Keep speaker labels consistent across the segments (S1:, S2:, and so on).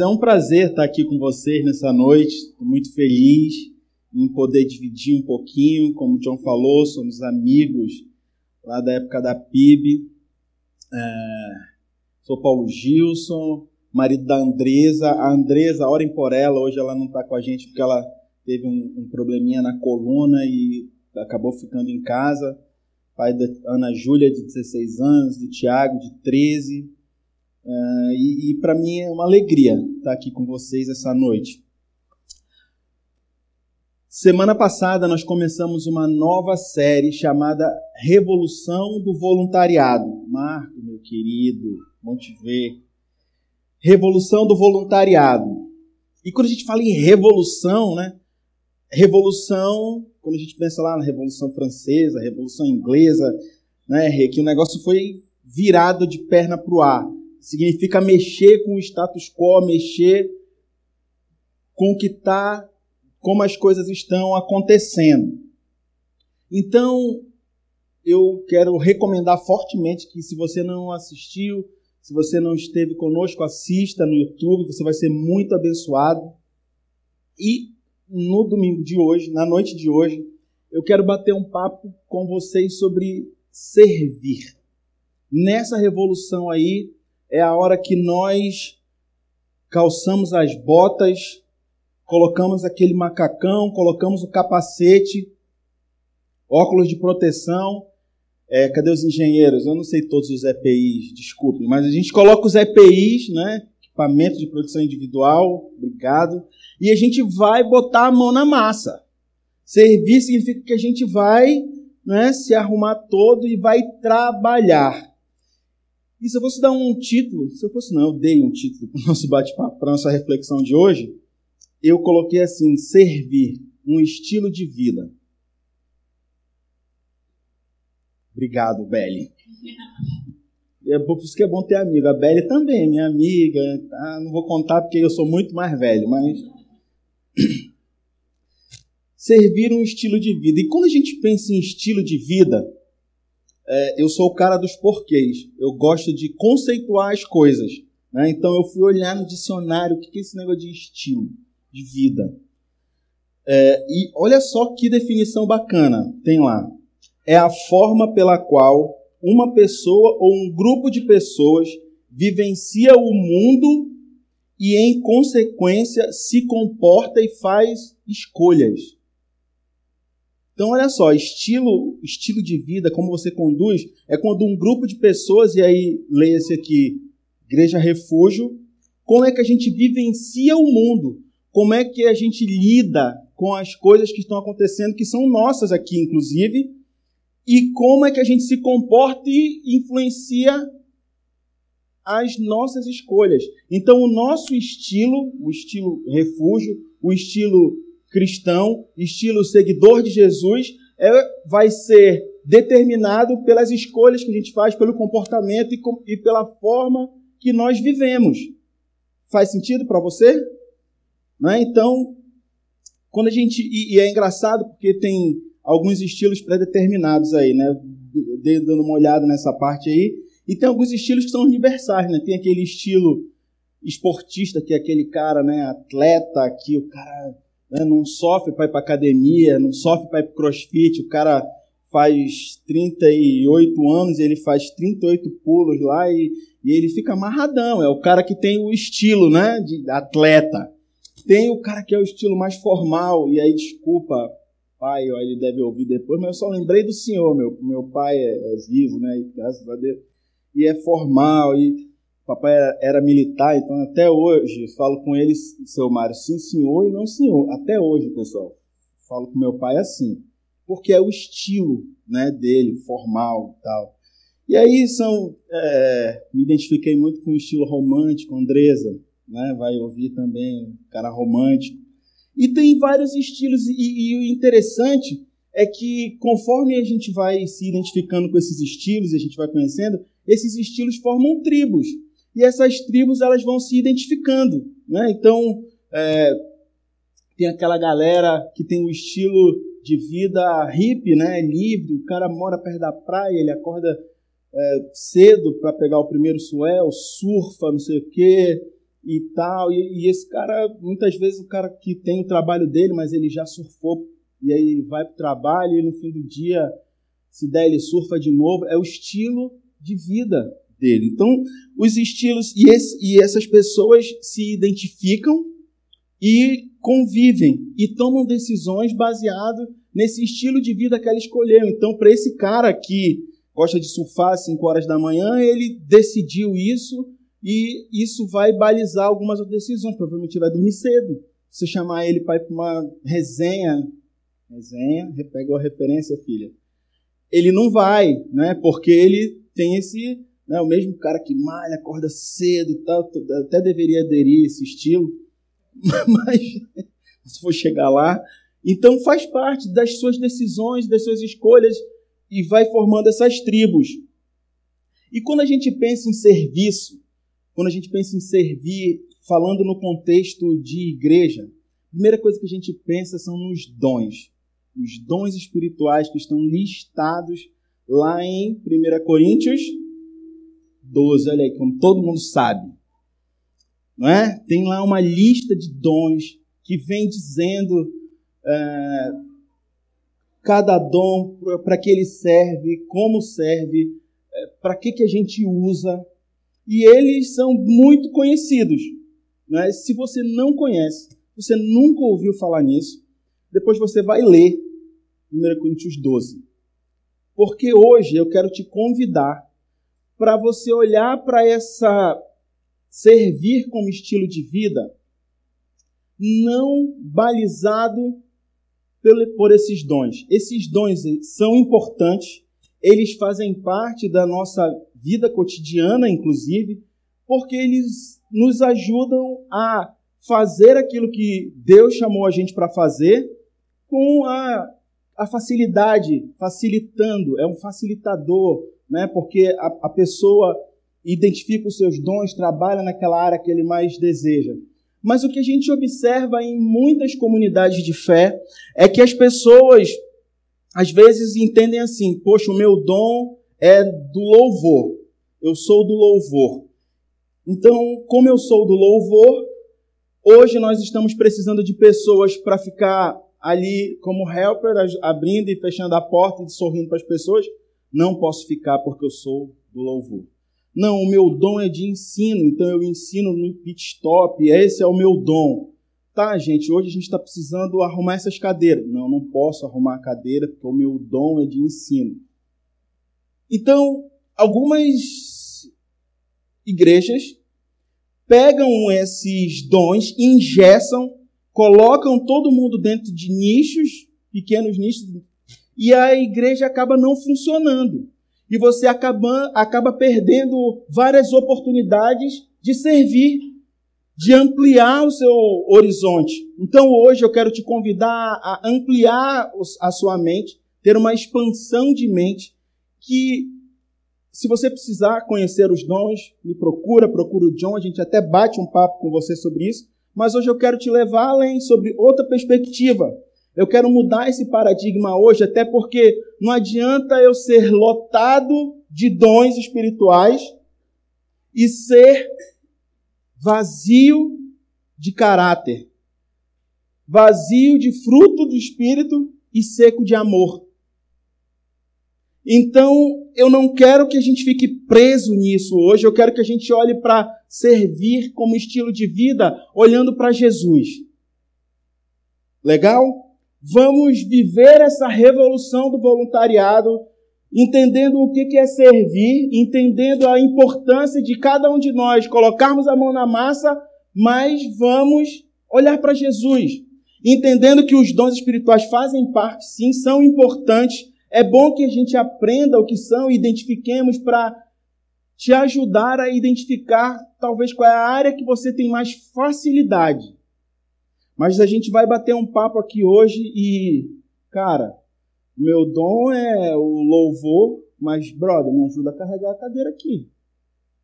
S1: É um prazer estar aqui com vocês nessa noite. Estou muito feliz em poder dividir um pouquinho. Como o John falou, somos amigos lá da época da PIB. É... Sou Paulo Gilson, marido da Andresa. A Andresa, orem por ela. Hoje ela não está com a gente porque ela teve um, um probleminha na coluna e acabou ficando em casa. Pai da Ana Júlia, de 16 anos, do Tiago, de 13 Uh, e, e para mim é uma alegria estar aqui com vocês essa noite. Semana passada nós começamos uma nova série chamada Revolução do Voluntariado. Marco, meu querido, bom te ver. Revolução do Voluntariado. E quando a gente fala em revolução, né? Revolução, quando a gente pensa lá na Revolução Francesa, Revolução Inglesa, né? Que o negócio foi virado de perna para o ar significa mexer com o status quo, mexer com o que está, como as coisas estão acontecendo. Então, eu quero recomendar fortemente que se você não assistiu, se você não esteve conosco, assista no YouTube, você vai ser muito abençoado. E no domingo de hoje, na noite de hoje, eu quero bater um papo com vocês sobre servir. Nessa revolução aí, é a hora que nós calçamos as botas, colocamos aquele macacão, colocamos o capacete, óculos de proteção. É, cadê os engenheiros? Eu não sei todos os EPIs, desculpe, mas a gente coloca os EPIs, né? Equipamento de proteção individual, obrigado. E a gente vai botar a mão na massa. Servir significa que a gente vai né, se arrumar todo e vai trabalhar. E se eu fosse dar um título, se eu fosse não, eu dei um título para o nosso bate-papo, para a nossa reflexão de hoje, eu coloquei assim: servir, um estilo de vida. Obrigado, Belle. É por isso que é bom ter amigo. A Belle também, minha amiga. Tá? Não vou contar porque eu sou muito mais velho, mas. Servir um estilo de vida. E quando a gente pensa em estilo de vida, é, eu sou o cara dos porquês. Eu gosto de conceituar as coisas. Né? Então eu fui olhar no dicionário o que é esse negócio de estilo, de vida. É, e olha só que definição bacana tem lá. É a forma pela qual uma pessoa ou um grupo de pessoas vivencia o mundo e, em consequência, se comporta e faz escolhas. Então, olha só, estilo, estilo de vida, como você conduz, é quando um grupo de pessoas, e aí leia-se aqui, Igreja Refúgio, como é que a gente vivencia o mundo, como é que a gente lida com as coisas que estão acontecendo, que são nossas aqui, inclusive, e como é que a gente se comporta e influencia as nossas escolhas. Então, o nosso estilo, o estilo refúgio, o estilo cristão, estilo seguidor de Jesus, é, vai ser determinado pelas escolhas que a gente faz, pelo comportamento e, com, e pela forma que nós vivemos. Faz sentido para você? Né? Então, quando a gente. E, e, é engraçado porque tem alguns estilos pré-determinados aí, né? Dando uma olhada nessa parte aí. E tem alguns estilos que são universais, né? Tem aquele estilo esportista, que é aquele cara, né? Atleta, que o cara né? não sofre para ir para academia, não sofre para ir para crossfit, o cara faz 38 anos ele faz 38 pulos lá e, e ele fica amarradão. É o cara que tem o estilo né, de atleta. Tem o cara que é o estilo mais formal, e aí, desculpa, pai, ó, ele deve ouvir depois, mas eu só lembrei do senhor, meu, meu pai é, é vivo, né? E, graças a Deus. E é formal, e Papai era, era, militar, então até hoje falo com ele, seu Mário, sim senhor e não senhor. Até hoje, pessoal, falo com meu pai assim, porque é o estilo né, dele, formal e tal. E aí são, é, me identifiquei muito com o estilo romântico, Andresa, né, vai ouvir também, cara romântico. E tem vários estilos, e, e o interessante é que conforme a gente vai se identificando com esses estilos, a gente vai conhecendo, esses estilos formam tribos e essas tribos elas vão se identificando. Né? Então, é, tem aquela galera que tem o estilo de vida hippie, né? livre, o cara mora perto da praia, ele acorda é, cedo para pegar o primeiro suel, surfa, não sei o quê, e tal. E, e, esse cara, muitas vezes, o cara que tem o trabalho dele, mas ele já surfou, e aí ele vai para o trabalho e no fim do dia, se der, ele surfa de novo. É o estilo de vida dele. Então, os estilos, e, esse, e essas pessoas se identificam e convivem e tomam decisões baseado nesse estilo de vida que ela escolheu. Então, para esse cara que gosta de surfar às 5 horas da manhã, ele decidiu isso e isso vai balizar algumas outras decisões. Provavelmente vai dormir cedo. Se chamar ele para ir para uma resenha, resenha, pegou a referência, filha. Ele não vai, né? Porque ele tem esse, né, o mesmo cara que malha, acorda cedo e tal, até deveria aderir a esse estilo, mas se for chegar lá, então faz parte das suas decisões, das suas escolhas e vai formando essas tribos. E quando a gente pensa em serviço, quando a gente pensa em servir, falando no contexto de igreja, a primeira coisa que a gente pensa são nos dons. Os dons espirituais que estão listados lá em 1 Coríntios 12. Olha aí, como todo mundo sabe. Não é? Tem lá uma lista de dons que vem dizendo é, cada dom, para que ele serve, como serve, é, para que, que a gente usa e eles são muito conhecidos. Né? Se você não conhece, você nunca ouviu falar nisso, depois você vai ler 1 Coríntios 12. Porque hoje eu quero te convidar para você olhar para essa servir como estilo de vida não balizado por esses dons. Esses dons são importantes, eles fazem parte da nossa vida cotidiana, inclusive, porque eles nos ajudam a fazer aquilo que Deus chamou a gente para fazer com a, a facilidade, facilitando, é um facilitador, né? porque a, a pessoa identifica os seus dons, trabalha naquela área que ele mais deseja. Mas o que a gente observa em muitas comunidades de fé é que as pessoas às vezes entendem assim: poxa, o meu dom é do louvor. Eu sou do louvor. Então, como eu sou do louvor, hoje nós estamos precisando de pessoas para ficar ali como helper, abrindo e fechando a porta e sorrindo para as pessoas. Não posso ficar porque eu sou do louvor. Não, o meu dom é de ensino, então eu ensino no pit stop, esse é o meu dom. Tá, gente, hoje a gente está precisando arrumar essas cadeiras. Não, não posso arrumar a cadeira porque o meu dom é de ensino. Então, algumas igrejas pegam esses dons, ingessam, colocam todo mundo dentro de nichos, pequenos nichos, e a igreja acaba não funcionando. E você acaba, acaba perdendo várias oportunidades de servir, de ampliar o seu horizonte. Então hoje eu quero te convidar a ampliar a sua mente, ter uma expansão de mente que se você precisar conhecer os dons, me procura, procura o John, a gente até bate um papo com você sobre isso, mas hoje eu quero te levar além sobre outra perspectiva. Eu quero mudar esse paradigma hoje, até porque não adianta eu ser lotado de dons espirituais e ser vazio de caráter, vazio de fruto do espírito e seco de amor. Então, eu não quero que a gente fique preso nisso hoje, eu quero que a gente olhe para servir como estilo de vida, olhando para Jesus. Legal? Vamos viver essa revolução do voluntariado, entendendo o que é servir, entendendo a importância de cada um de nós colocarmos a mão na massa, mas vamos olhar para Jesus, entendendo que os dons espirituais fazem parte, sim, são importantes, é bom que a gente aprenda o que são e identifiquemos para te ajudar a identificar talvez qual é a área que você tem mais facilidade. Mas a gente vai bater um papo aqui hoje e, cara, meu dom é o louvor, mas, brother, me ajuda a carregar a cadeira aqui.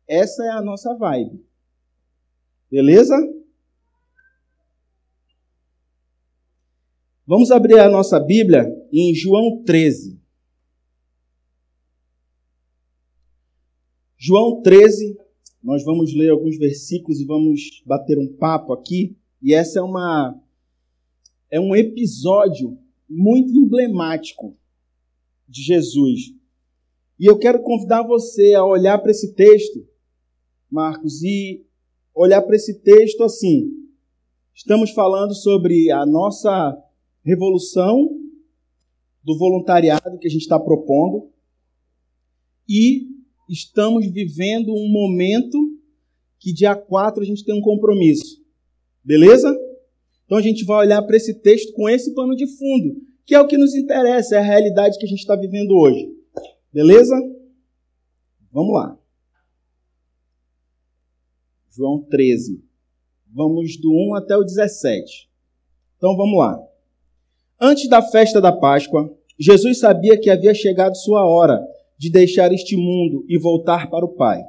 S1: Essa é a nossa vibe. Beleza? Vamos abrir a nossa Bíblia em João 13. João 13, nós vamos ler alguns versículos e vamos bater um papo aqui. E essa é uma é um episódio muito emblemático de Jesus. E eu quero convidar você a olhar para esse texto, Marcos, e olhar para esse texto assim. Estamos falando sobre a nossa revolução do voluntariado que a gente está propondo e estamos vivendo um momento que dia 4 a gente tem um compromisso. Beleza? Então a gente vai olhar para esse texto com esse pano de fundo, que é o que nos interessa, é a realidade que a gente está vivendo hoje. Beleza? Vamos lá. João 13. Vamos do 1 até o 17. Então vamos lá. Antes da festa da Páscoa, Jesus sabia que havia chegado sua hora de deixar este mundo e voltar para o Pai.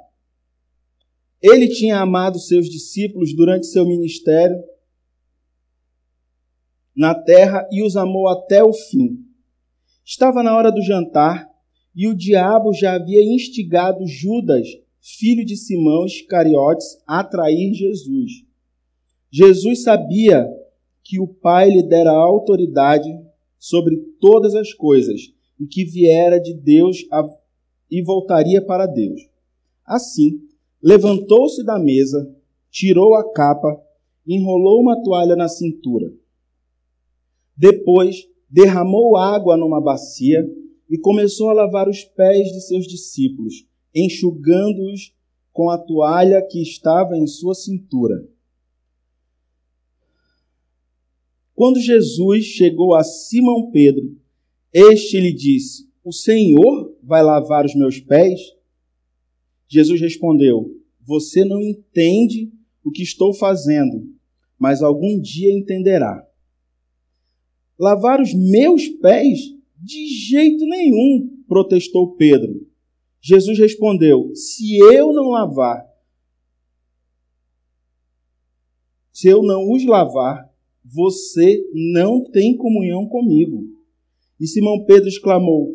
S1: Ele tinha amado seus discípulos durante seu ministério na terra e os amou até o fim. Estava na hora do jantar e o diabo já havia instigado Judas, filho de Simão Iscariotes, a trair Jesus. Jesus sabia que o Pai lhe dera autoridade sobre todas as coisas e que viera de Deus e voltaria para Deus. Assim, levantou-se da mesa, tirou a capa, enrolou uma toalha na cintura. Depois, derramou água numa bacia e começou a lavar os pés de seus discípulos, enxugando-os com a toalha que estava em sua cintura. Quando Jesus chegou a Simão Pedro, este lhe disse: o Senhor vai lavar os meus pés? Jesus respondeu: Você não entende o que estou fazendo, mas algum dia entenderá. Lavar os meus pés? De jeito nenhum, protestou Pedro. Jesus respondeu: Se eu não lavar, se eu não os lavar, você não tem comunhão comigo. E Simão Pedro exclamou: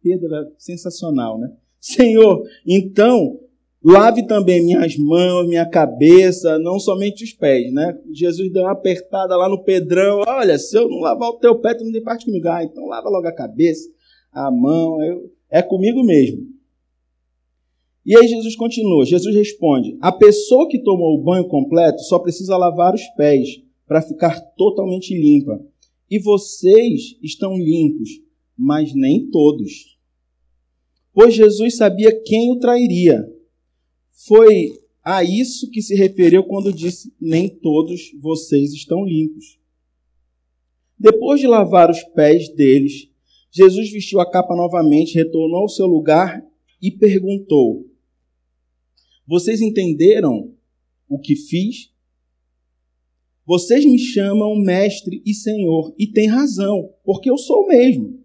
S1: Pedro era sensacional, né? Senhor, então lave também minhas mãos, minha cabeça, não somente os pés, né? Jesus deu uma apertada lá no Pedrão. Olha, se eu não lavar o teu pé, tu não tem parte comigo. Ah, então lava logo a cabeça, a mão, eu, é comigo mesmo. E aí Jesus continua, Jesus responde: A pessoa que tomou o banho completo só precisa lavar os pés para ficar totalmente limpa. E vocês estão limpos, mas nem todos pois Jesus sabia quem o trairia. Foi a isso que se referiu quando disse: Nem todos vocês estão limpos. Depois de lavar os pés deles, Jesus vestiu a capa novamente, retornou ao seu lugar e perguntou: Vocês entenderam o que fiz? Vocês me chamam mestre e senhor, e têm razão, porque eu sou o mesmo.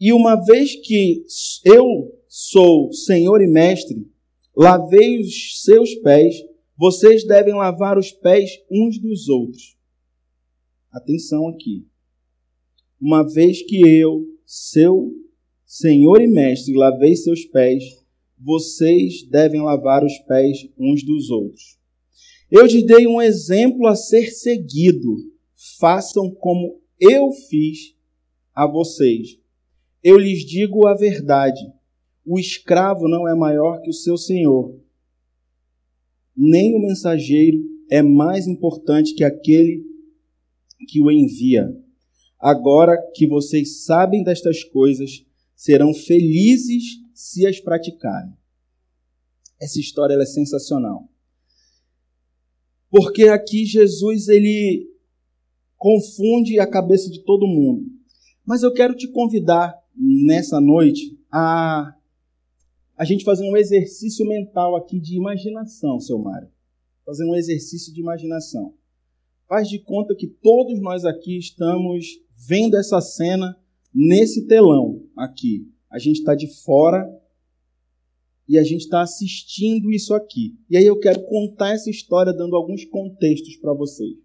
S1: E uma vez que eu sou Senhor e Mestre, lavei os seus pés, vocês devem lavar os pés uns dos outros. Atenção aqui. Uma vez que eu, seu Senhor e Mestre, lavei seus pés, vocês devem lavar os pés uns dos outros. Eu te dei um exemplo a ser seguido. Façam como eu fiz a vocês. Eu lhes digo a verdade: o escravo não é maior que o seu senhor, nem o mensageiro é mais importante que aquele que o envia. Agora que vocês sabem destas coisas, serão felizes se as praticarem. Essa história é sensacional. Porque aqui Jesus ele confunde a cabeça de todo mundo. Mas eu quero te convidar nessa noite a a gente fazer um exercício mental aqui de imaginação, seu Mário. Fazer um exercício de imaginação. Faz de conta que todos nós aqui estamos vendo essa cena nesse telão aqui. A gente está de fora e a gente está assistindo isso aqui. E aí eu quero contar essa história dando alguns contextos para vocês.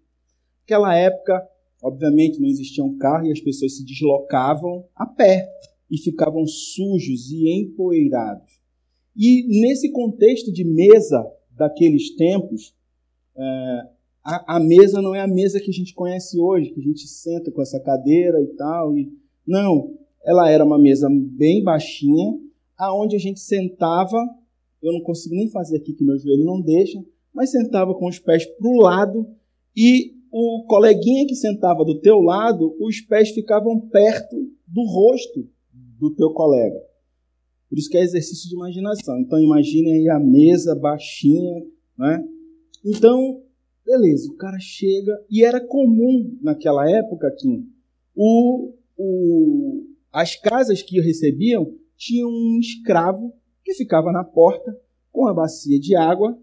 S1: Naquela época, Obviamente não existia um carro e as pessoas se deslocavam a pé e ficavam sujos e empoeirados. E nesse contexto de mesa daqueles tempos, é, a, a, mesa não é a mesa que a gente conhece hoje, que a gente senta com essa cadeira e tal. E, não, ela era uma mesa bem baixinha, aonde a gente sentava. Eu não consigo nem fazer aqui que meu joelho não deixa, mas sentava com os pés para o lado e o coleguinha que sentava do teu lado, os pés ficavam perto do rosto do teu colega. Por isso que é exercício de imaginação. Então imagine aí a mesa baixinha, né? Então, beleza, o cara chega e era comum naquela época, Kim, o, o, as casas que recebiam tinham um escravo que ficava na porta com a bacia de água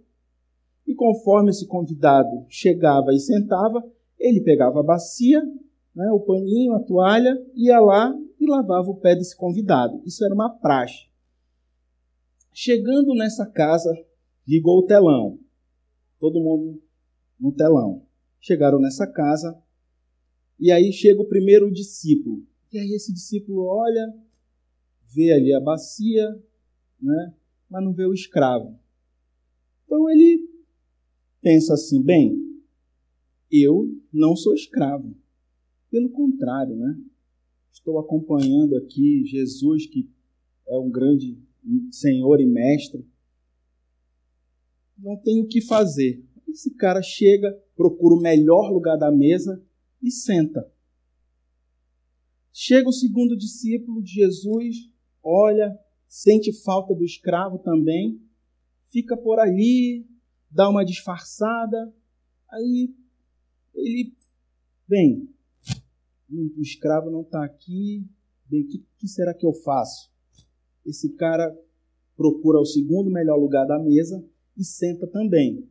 S1: e conforme esse convidado chegava e sentava, ele pegava a bacia, né, o paninho, a toalha, ia lá e lavava o pé desse convidado. Isso era uma praxe. Chegando nessa casa, ligou o telão. Todo mundo no telão. Chegaram nessa casa e aí chega o primeiro discípulo. E aí esse discípulo olha, vê ali a bacia, né? Mas não vê o escravo. Então ele pensa assim, bem, eu não sou escravo. Pelo contrário, né? Estou acompanhando aqui Jesus, que é um grande Senhor e Mestre. Não tenho o que fazer. Esse cara chega, procura o melhor lugar da mesa e senta. Chega o segundo discípulo de Jesus, olha, sente falta do escravo também, fica por ali, dá uma disfarçada, aí ele, bem, o escravo não está aqui, bem, o que, que será que eu faço? Esse cara procura o segundo melhor lugar da mesa e senta também.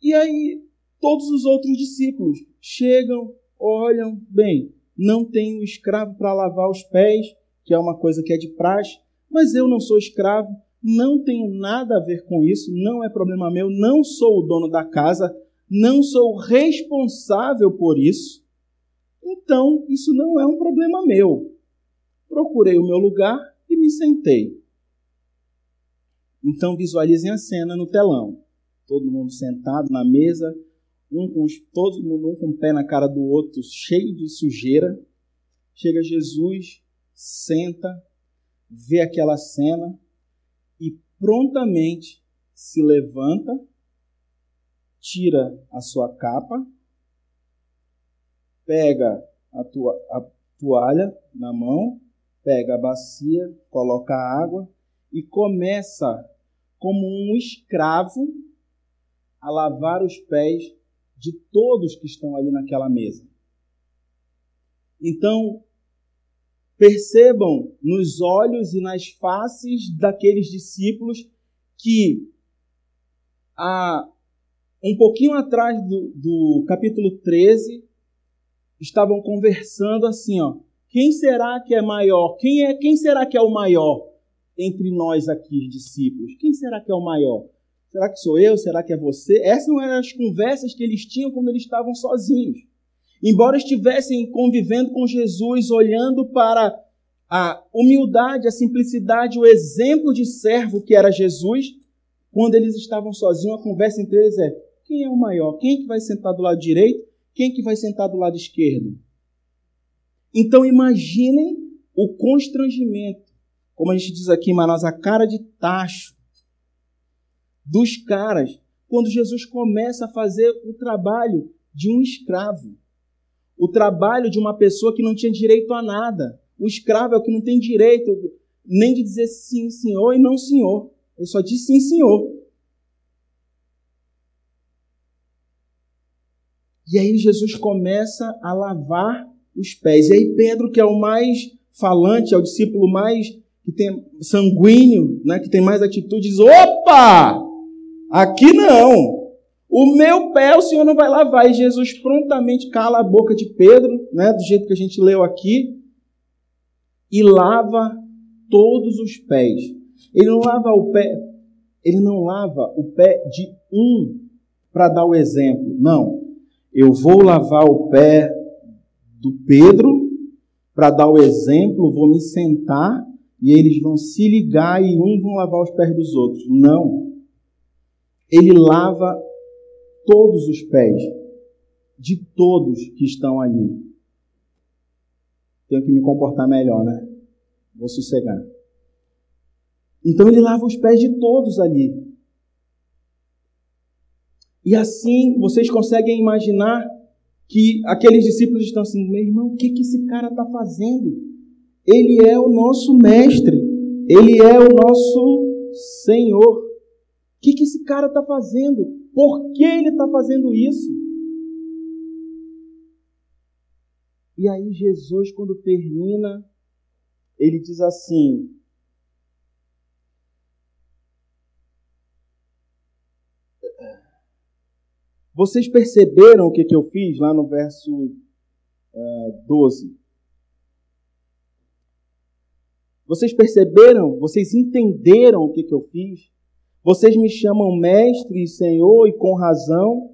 S1: E aí todos os outros discípulos chegam, olham, bem, não tenho escravo para lavar os pés, que é uma coisa que é de praxe, mas eu não sou escravo, não tenho nada a ver com isso, não é problema meu, não sou o dono da casa, não sou responsável por isso. Então, isso não é um problema meu. Procurei o meu lugar e me sentei. Então, visualizem a cena no telão. Todo mundo sentado na mesa, um com todo mundo um com o pé na cara do outro, cheio de sujeira. Chega Jesus, senta, vê aquela cena e prontamente se levanta, tira a sua capa, pega a, tua, a toalha na mão, pega a bacia, coloca a água e começa, como um escravo, a lavar os pés de todos que estão ali naquela mesa. Então, percebam nos olhos e nas faces daqueles discípulos que um pouquinho atrás do, do capítulo 13 estavam conversando assim, ó, quem será que é maior? Quem é quem será que é o maior entre nós aqui, discípulos? Quem será que é o maior? Será que sou eu? Será que é você? Essas eram as conversas que eles tinham quando eles estavam sozinhos. Embora estivessem convivendo com Jesus, olhando para a humildade, a simplicidade, o exemplo de servo que era Jesus, quando eles estavam sozinhos, a conversa entre eles é: quem é o maior? Quem é que vai sentar do lado direito? Quem é que vai sentar do lado esquerdo? Então imaginem o constrangimento, como a gente diz aqui em Manaus, a cara de tacho dos caras quando Jesus começa a fazer o trabalho de um escravo o trabalho de uma pessoa que não tinha direito a nada. O escravo é o que não tem direito nem de dizer sim, senhor e não senhor. Ele só diz sim, senhor. E aí Jesus começa a lavar os pés. E aí Pedro, que é o mais falante, é o discípulo mais que tem sanguíneo, né, que tem mais atitude, diz: "Opa! Aqui não. O meu pé o Senhor não vai lavar. E Jesus prontamente cala a boca de Pedro, né, do jeito que a gente leu aqui, e lava todos os pés. Ele não lava o pé, ele não lava o pé de um para dar o exemplo. Não. Eu vou lavar o pé do Pedro para dar o exemplo, vou me sentar e eles vão se ligar e um vão lavar os pés dos outros. Não. Ele lava todos os pés de todos que estão ali. Tenho que me comportar melhor, né? Vou sossegar. Então ele lava os pés de todos ali. E assim vocês conseguem imaginar que aqueles discípulos estão assim: meu irmão, o que, que esse cara está fazendo? Ele é o nosso mestre, ele é o nosso Senhor. O que, que esse cara está fazendo? Por que ele está fazendo isso? E aí, Jesus, quando termina, ele diz assim: Vocês perceberam o que, que eu fiz lá no verso uh, eh, 12? Vocês perceberam? Vocês entenderam o que, que eu fiz? Vocês me chamam mestre e senhor e com razão.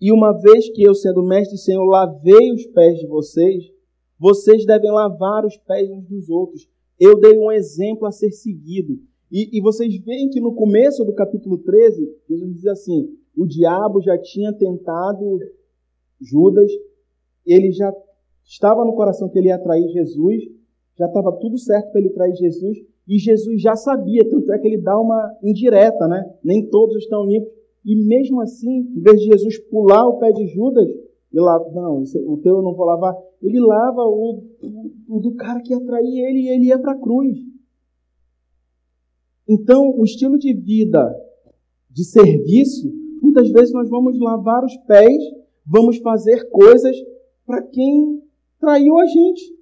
S1: E uma vez que eu, sendo mestre e senhor, lavei os pés de vocês, vocês devem lavar os pés uns dos outros. Eu dei um exemplo a ser seguido. E, e vocês veem que no começo do capítulo 13, Jesus diz assim: o diabo já tinha tentado Judas, ele já estava no coração que ele ia trair Jesus, já estava tudo certo para ele trair Jesus, e Jesus já sabia, tanto é que ele dá uma indireta, né? Nem todos estão limpos. E mesmo assim, em vez de Jesus pular o pé de Judas, ele lava, não, o teu eu não vou lavar. Ele lava o, o, do cara que ia trair ele e ele ia para a cruz. Então, o estilo de vida de serviço, muitas vezes nós vamos lavar os pés, vamos fazer coisas para quem traiu a gente.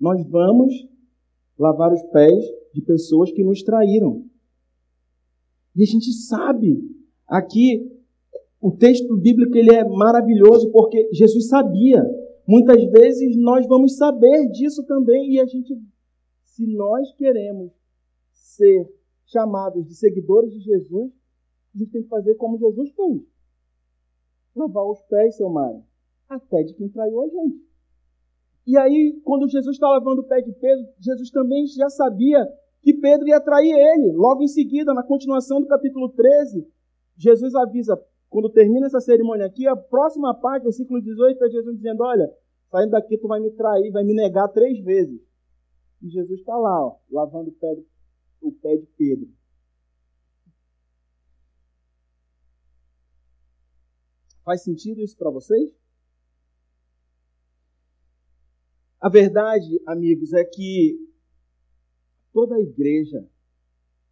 S1: Nós vamos lavar os pés de pessoas que nos traíram. E a gente sabe, aqui, o texto bíblico ele é maravilhoso porque Jesus sabia. Muitas vezes nós vamos saber disso também e a gente, se nós queremos ser chamados de seguidores de Jesus, a gente tem que fazer como Jesus fez. Lavar os pés, seu Mário, até de quem traiu a gente. E aí, quando Jesus está lavando o pé de Pedro, Jesus também já sabia que Pedro ia trair ele. Logo em seguida, na continuação do capítulo 13, Jesus avisa, quando termina essa cerimônia aqui, a próxima parte, versículo 18, é Jesus dizendo: Olha, saindo daqui tu vai me trair, vai me negar três vezes. E Jesus está lá, ó, lavando o pé, o pé de Pedro. Faz sentido isso para vocês? A verdade, amigos, é que toda a igreja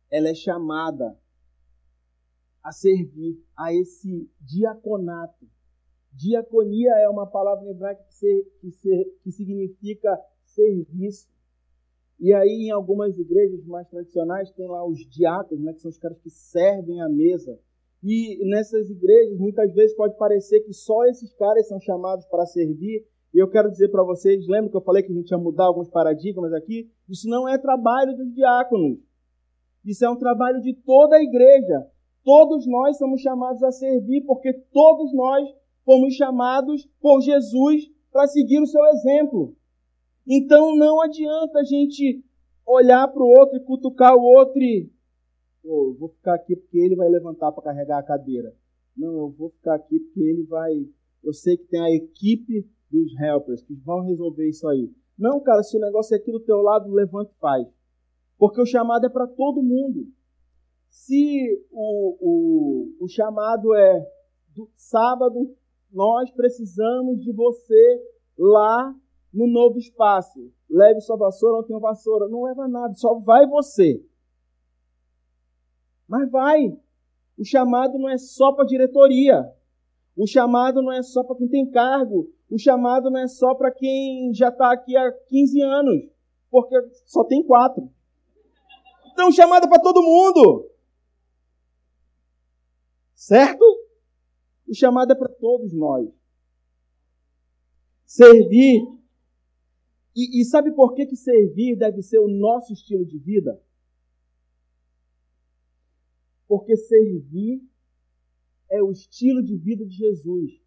S1: ela é chamada a servir a esse diaconato. Diaconia é uma palavra hebraica que, que, que significa serviço. E aí, em algumas igrejas mais tradicionais, tem lá os diáconos, né, que são os caras que servem a mesa. E nessas igrejas, muitas vezes pode parecer que só esses caras são chamados para servir, e eu quero dizer para vocês, lembra que eu falei que a gente ia mudar alguns paradigmas aqui? Isso não é trabalho dos diáconos. Isso é um trabalho de toda a igreja. Todos nós somos chamados a servir, porque todos nós fomos chamados por Jesus para seguir o seu exemplo. Então não adianta a gente olhar para o outro e cutucar o outro e. Vou ficar aqui porque ele vai levantar para carregar a cadeira. Não, eu vou ficar aqui porque ele vai. Eu sei que tem a equipe dos helpers que vão resolver isso aí. Não, cara, se o negócio é aqui do teu lado, levanta e faz. Porque o chamado é para todo mundo. Se o, o, o chamado é do sábado, nós precisamos de você lá no novo espaço. Leve sua vassoura, não tenho vassoura. Não leva nada, só vai você. Mas vai. O chamado não é só para diretoria. O chamado não é só para quem tem cargo. O chamado não é só para quem já está aqui há 15 anos, porque só tem quatro. Então, o chamado é para todo mundo. Certo? O chamado é para todos nós. Servir. E, e sabe por que, que servir deve ser o nosso estilo de vida? Porque servir é o estilo de vida de Jesus.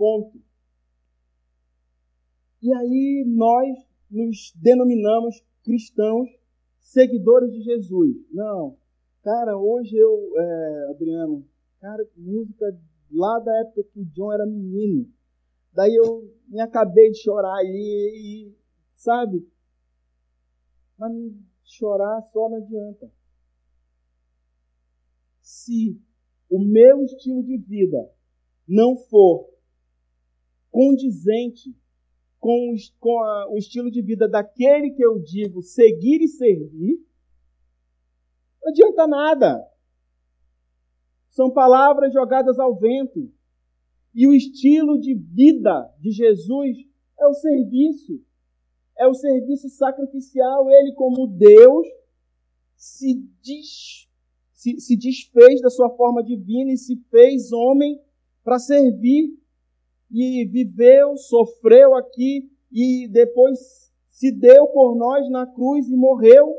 S1: Ponto. E aí nós nos denominamos cristãos seguidores de Jesus. Não, cara, hoje eu, é, Adriano, cara, música lá da época que o John era menino. Daí eu me acabei de chorar ali e, sabe? Mas chorar só não adianta. Se o meu estilo de vida não for condizente com, com a, o estilo de vida daquele que eu digo seguir e servir, não adianta nada. São palavras jogadas ao vento. E o estilo de vida de Jesus é o serviço. É o serviço sacrificial. Ele, como Deus, se, des, se, se desfez da sua forma divina e se fez homem para servir e viveu, sofreu aqui e depois se deu por nós na cruz e morreu.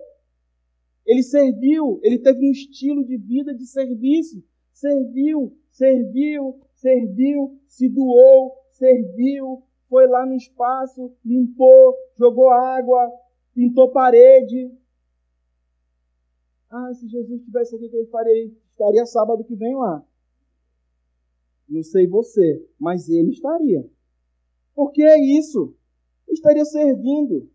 S1: Ele serviu, ele teve um estilo de vida de serviço. Serviu, serviu, serviu, se doou, serviu, foi lá no espaço, limpou, jogou água, pintou parede. Ah, se Jesus estivesse aqui, ele faria? Estaria sábado que vem lá. Não sei você, mas ele estaria. Porque é isso. Estaria servindo.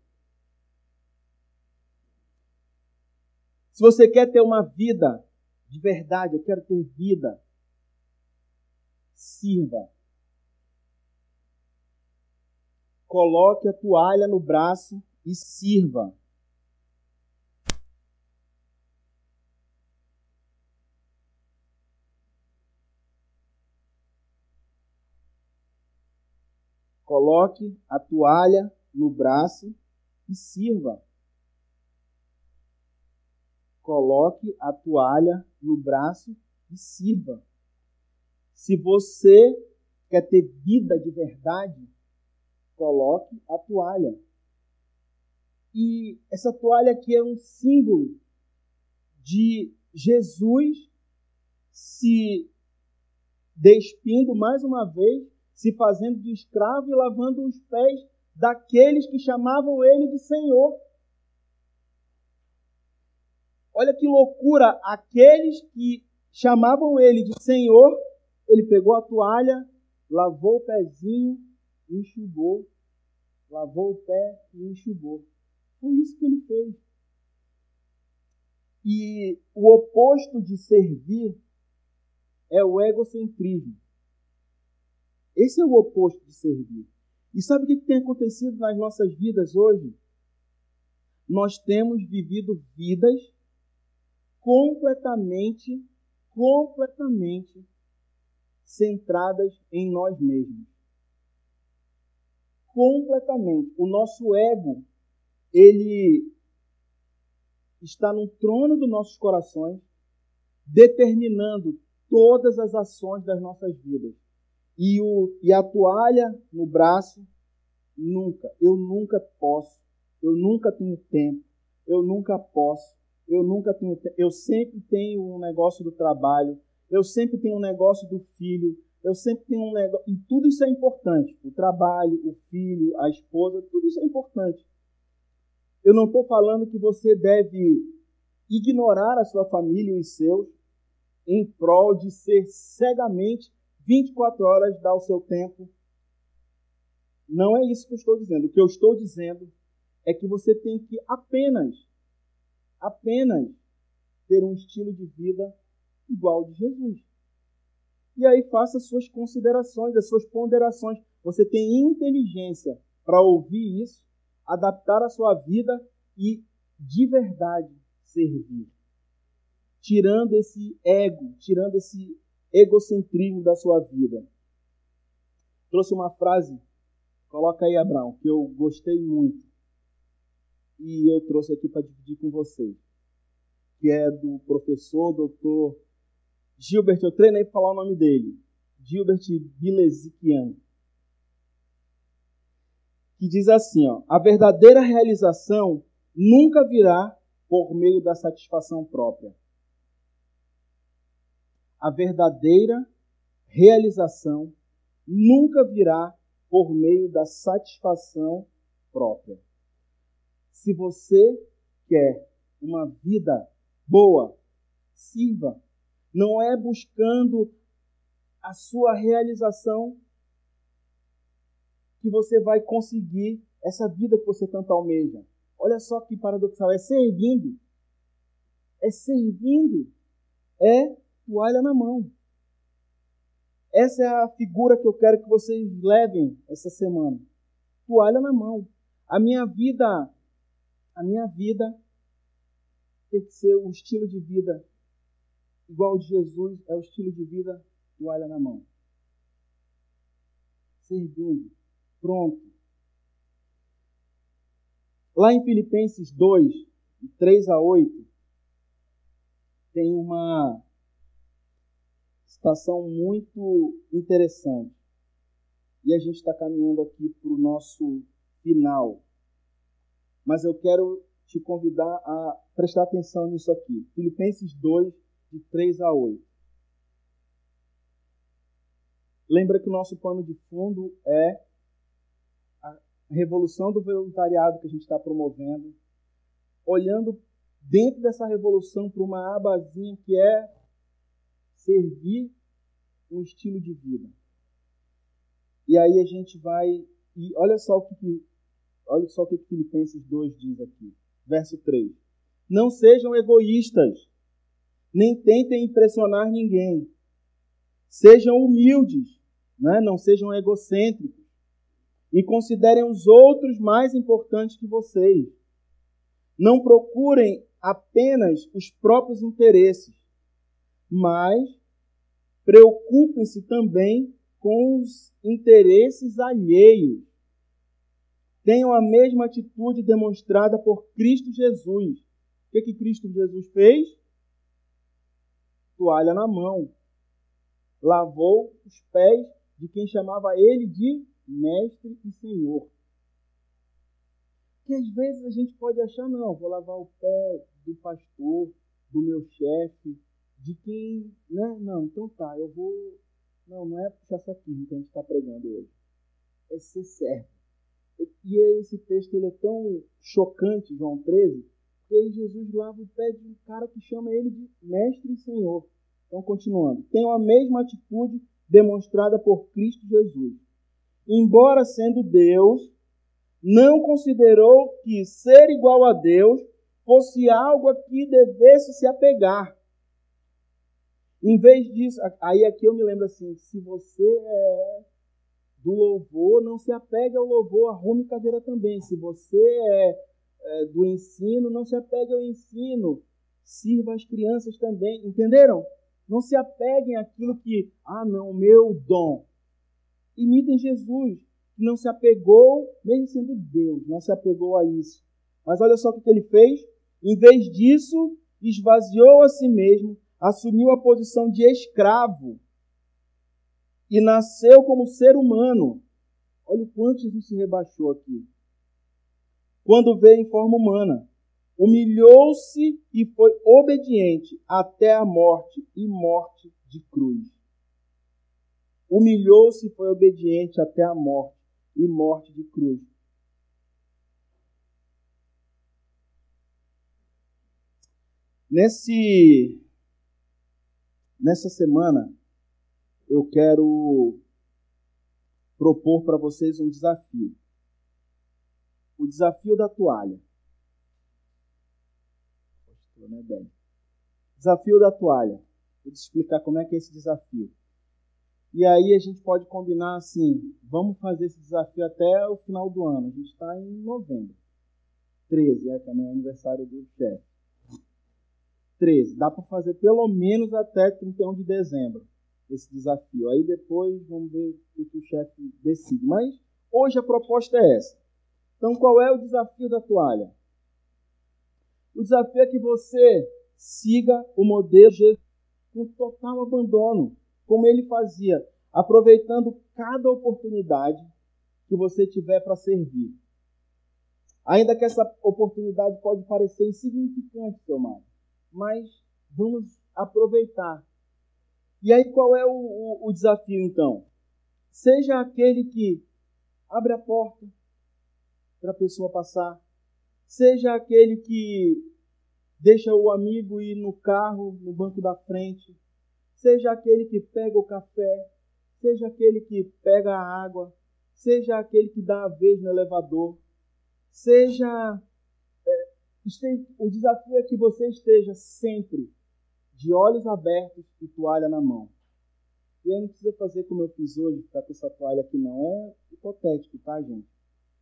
S1: Se você quer ter uma vida de verdade, eu quero ter vida, sirva. Coloque a toalha no braço e sirva. Coloque a toalha no braço e sirva. Coloque a toalha no braço e sirva. Se você quer ter vida de verdade, coloque a toalha. E essa toalha aqui é um símbolo de Jesus se despindo mais uma vez se fazendo de escravo e lavando os pés daqueles que chamavam ele de Senhor. Olha que loucura! Aqueles que chamavam ele de Senhor, ele pegou a toalha, lavou o pezinho enxugou. Lavou o pé e enxugou. Foi isso que ele fez. E o oposto de servir é o egocentrismo. Esse é o oposto de servir. E sabe o que tem acontecido nas nossas vidas hoje? Nós temos vivido vidas completamente, completamente centradas em nós mesmos. Completamente. O nosso ego, ele está no trono dos nossos corações, determinando todas as ações das nossas vidas. E, o, e a toalha no braço, nunca. Eu nunca posso. Eu nunca tenho tempo. Eu nunca posso. Eu nunca tenho tempo. Eu sempre tenho um negócio do trabalho. Eu sempre tenho um negócio do filho. Eu sempre tenho um negócio. E tudo isso é importante. O trabalho, o filho, a esposa, tudo isso é importante. Eu não estou falando que você deve ignorar a sua família e os seus em prol de ser cegamente 24 horas dá o seu tempo. Não é isso que eu estou dizendo. O que eu estou dizendo é que você tem que apenas, apenas ter um estilo de vida igual ao de Jesus. E aí faça as suas considerações, as suas ponderações. Você tem inteligência para ouvir isso, adaptar a sua vida e de verdade servir. Tirando esse ego, tirando esse egocentrismo da sua vida. Trouxe uma frase, coloca aí, Abraão, que eu gostei muito. E eu trouxe aqui para dividir com vocês. Que é do professor, doutor Gilbert, eu treinei para falar o nome dele. Gilbert Bilezikian. Que diz assim, ó, a verdadeira realização nunca virá por meio da satisfação própria a verdadeira realização nunca virá por meio da satisfação própria. Se você quer uma vida boa, sirva. Não é buscando a sua realização que você vai conseguir essa vida que você tanto almeja. Olha só que paradoxal, é servindo. É servindo. É toalha na mão. Essa é a figura que eu quero que vocês levem essa semana. Toalha na mão. A minha vida, a minha vida tem que ser um estilo de vida igual de Jesus, é o estilo de vida toalha na mão. Servindo, pronto. Lá em Filipenses 2, 3 a 8, tem uma citação muito interessante. E a gente está caminhando aqui para o nosso final. Mas eu quero te convidar a prestar atenção nisso aqui. Filipenses 2, de 3 a 8. Lembra que o nosso pano de fundo é a revolução do voluntariado que a gente está promovendo, olhando dentro dessa revolução para uma abazinha que é servir um estilo de vida. E aí a gente vai e olha só o que olha só o que Filipenses 2 diz aqui, verso 3. Não sejam egoístas, nem tentem impressionar ninguém. Sejam humildes, né? não sejam egocêntricos. E considerem os outros mais importantes que vocês. Não procurem apenas os próprios interesses, mas preocupem-se também com os interesses alheios. Tenham a mesma atitude demonstrada por Cristo Jesus. O que, que Cristo Jesus fez? Toalha na mão. Lavou os pés de quem chamava ele de mestre e senhor. Que às vezes a gente pode achar, não, vou lavar o pé do pastor, do meu chefe, de quem, né? Não, então tá, eu vou. Não, não é puxar saquismo que a gente está pregando hoje. É ser servo. E esse texto ele é tão chocante, João 13, que aí Jesus lava o pé de um cara que chama ele de mestre e senhor. Então, continuando. Tenham a mesma atitude demonstrada por Cristo Jesus. Embora sendo Deus, não considerou que ser igual a Deus fosse algo a que devesse se apegar. Em vez disso, aí aqui eu me lembro assim, se você é do louvor, não se apegue ao louvor, arrume cadeira também. Se você é, é do ensino, não se apegue ao ensino, sirva as crianças também. Entenderam? Não se apeguem àquilo que, ah, não, meu dom. Imitem Jesus, que não se apegou, mesmo sendo Deus, não se apegou a isso. Mas olha só o que ele fez. Em vez disso, esvaziou a si mesmo, assumiu a posição de escravo e nasceu como ser humano. Olha o quanto Jesus se rebaixou aqui. Quando veio em forma humana, humilhou-se e foi obediente até a morte e morte de cruz. Humilhou-se e foi obediente até a morte e morte de cruz. Nesse Nessa semana, eu quero propor para vocês um desafio. O desafio da toalha. Né, desafio da toalha. Vou te explicar como é que é esse desafio. E aí a gente pode combinar assim, vamos fazer esse desafio até o final do ano. A gente está em novembro. 13, é que amanhã é aniversário do chefe. 13. Dá para fazer pelo menos até 31 de dezembro esse desafio. Aí depois vamos ver o que o chefe decide. Mas hoje a proposta é essa. Então qual é o desafio da toalha? O desafio é que você siga o modelo de Jesus com total abandono, como ele fazia, aproveitando cada oportunidade que você tiver para servir. Ainda que essa oportunidade pode parecer insignificante, seu amado mas vamos aproveitar. E aí qual é o, o, o desafio então? Seja aquele que abre a porta para a pessoa passar. Seja aquele que deixa o amigo ir no carro, no banco da frente. Seja aquele que pega o café. Seja aquele que pega a água. Seja aquele que dá a vez no elevador. Seja. O desafio é que você esteja sempre de olhos abertos e toalha na mão. E aí não precisa fazer como eu fiz hoje, ficar com essa toalha aqui não. É hipotético, tá, gente?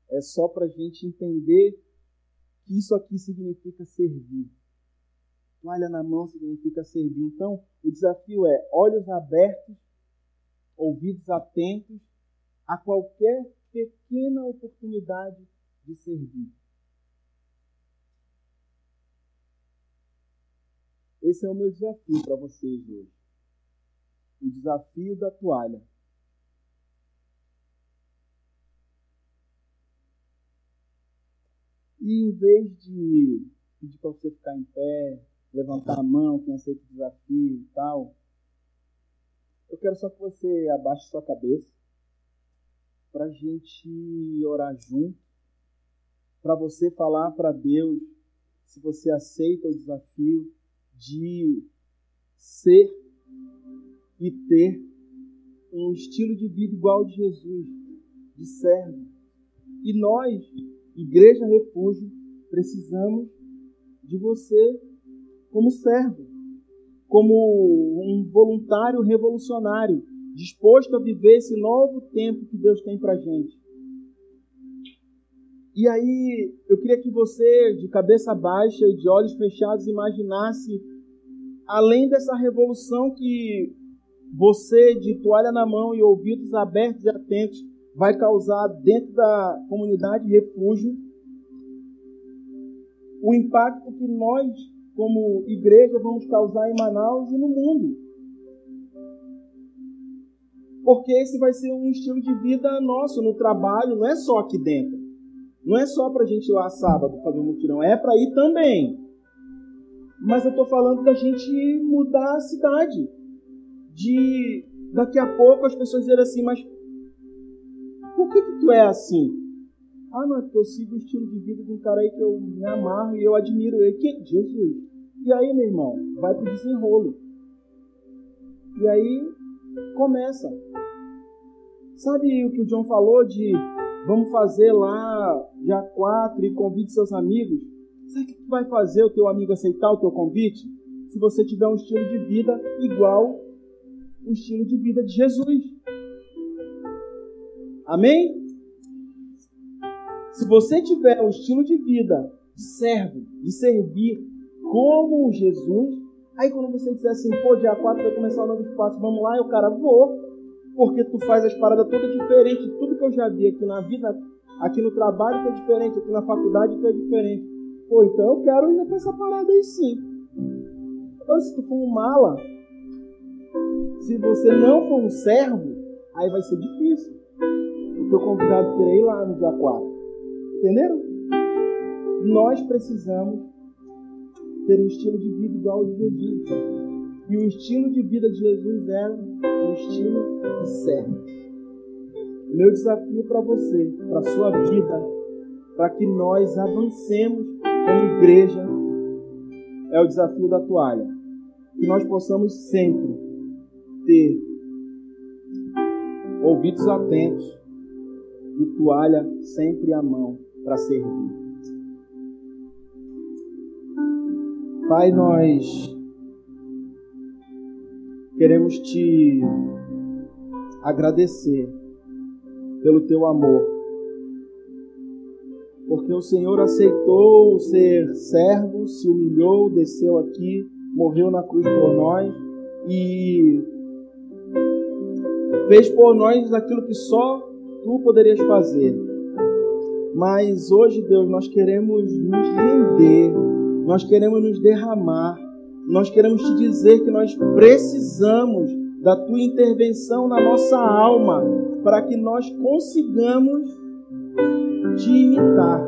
S1: É só para a gente entender que isso aqui significa servir. Toalha na mão significa servir. Então, o desafio é olhos abertos, ouvidos atentos a qualquer pequena oportunidade de servir. Esse é o meu desafio para vocês hoje o desafio da toalha. E em vez de pedir para você ficar em pé, levantar a mão, quem aceita o desafio e tal, eu quero só que você abaixe sua cabeça para a gente orar junto, para você falar para Deus se você aceita o desafio de ser e ter um estilo de vida igual ao de Jesus, de servo. E nós, Igreja Refúgio, precisamos de você como servo, como um voluntário revolucionário, disposto a viver esse novo tempo que Deus tem para gente. E aí, eu queria que você, de cabeça baixa e de olhos fechados, imaginasse, além dessa revolução que você de toalha na mão e ouvidos abertos e atentos vai causar dentro da comunidade refúgio o impacto que nós, como igreja, vamos causar em Manaus e no mundo. Porque esse vai ser um estilo de vida nosso no trabalho, não é só aqui dentro. Não é só para a gente ir lá sábado fazer um mutirão, é para ir também. Mas eu estou falando da gente mudar a cidade de daqui a pouco as pessoas dizerem assim, mas por que, que tu é assim? Ah, não, é porque eu sigo o estilo de vida de um cara aí que eu me amarro e eu admiro ele. Que Jesus. E aí, meu irmão, vai pro desenrolo. E aí começa. Sabe o que o John falou de vamos fazer lá dia 4 e convide seus amigos? Sabe o que vai fazer o teu amigo aceitar o teu convite? Se você tiver um estilo de vida igual o estilo de vida de Jesus. Amém? Se você tiver o estilo de vida de servo, de servir como Jesus, aí quando você disser assim, pô, dia 4 vai começar um novo espaço, vamos lá, e o cara, vou, porque tu faz as paradas todas diferentes, tudo que eu já vi aqui na vida, aqui no trabalho tu é diferente, aqui na faculdade tu é diferente. Pô, então eu quero ir nessa parada aí sim. Então, se tu for um mala, se você não for um servo, aí vai ser difícil. O teu convidado querer ir lá no dia 4. Entenderam? Nós precisamos ter um estilo de vida igual ao de Jesus. E o estilo de vida de Jesus era um estilo de servo. Meu desafio para você, para a sua vida, para que nós avancemos como igreja, é o desafio da toalha. Que nós possamos sempre ter ouvidos atentos e toalha sempre à mão para servir. Pai, nós queremos te agradecer pelo teu amor, porque o Senhor aceitou ser servo, se humilhou, desceu aqui, morreu na cruz por nós e fez por nós aquilo que só tu poderias fazer. Mas hoje, Deus, nós queremos nos render, nós queremos nos derramar, nós queremos te dizer que nós precisamos da tua intervenção na nossa alma para que nós consigamos te imitar,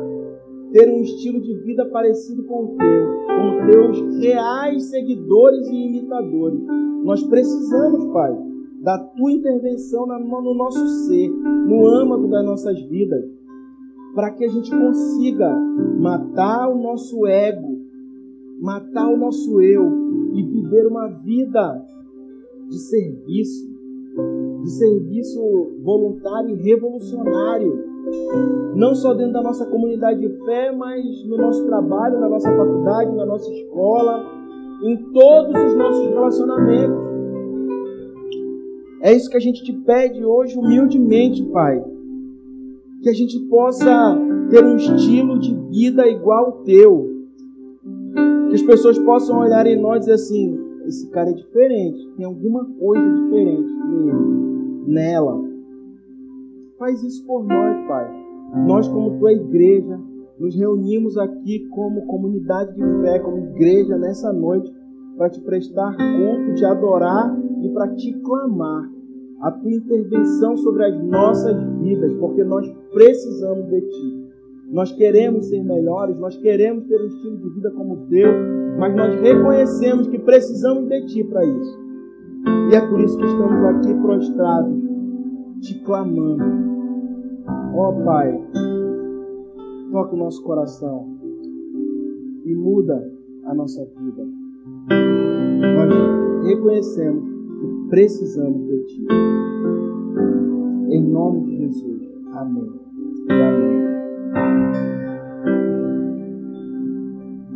S1: ter um estilo de vida parecido com o teu, com teus reais seguidores e imitadores. Nós precisamos, Pai da tua intervenção no nosso ser, no âmago das nossas vidas, para que a gente consiga matar o nosso ego, matar o nosso eu e viver uma vida de serviço, de serviço voluntário e revolucionário. Não só dentro da nossa comunidade de fé, mas no nosso trabalho, na nossa faculdade, na nossa escola, em todos os nossos relacionamentos. É isso que a gente te pede hoje, humildemente, Pai. Que a gente possa ter um estilo de vida igual ao teu. Que as pessoas possam olhar em nós e dizer assim: esse cara é diferente, tem alguma coisa diferente nele, nela. Faz isso por nós, Pai. Nós, como tua igreja, nos reunimos aqui como comunidade de fé, como igreja nessa noite, para te prestar culto, te adorar e para te clamar a tua intervenção sobre as nossas vidas, porque nós precisamos de ti. Nós queremos ser melhores, nós queremos ter um estilo de vida como o teu, mas nós reconhecemos que precisamos de ti para isso. E é por isso que estamos aqui prostrados, te clamando. Ó oh, Pai, toca o nosso coração e muda a nossa vida. Nós reconhecemos que precisamos de Ti. Em nome de Jesus. Amém. amém. Música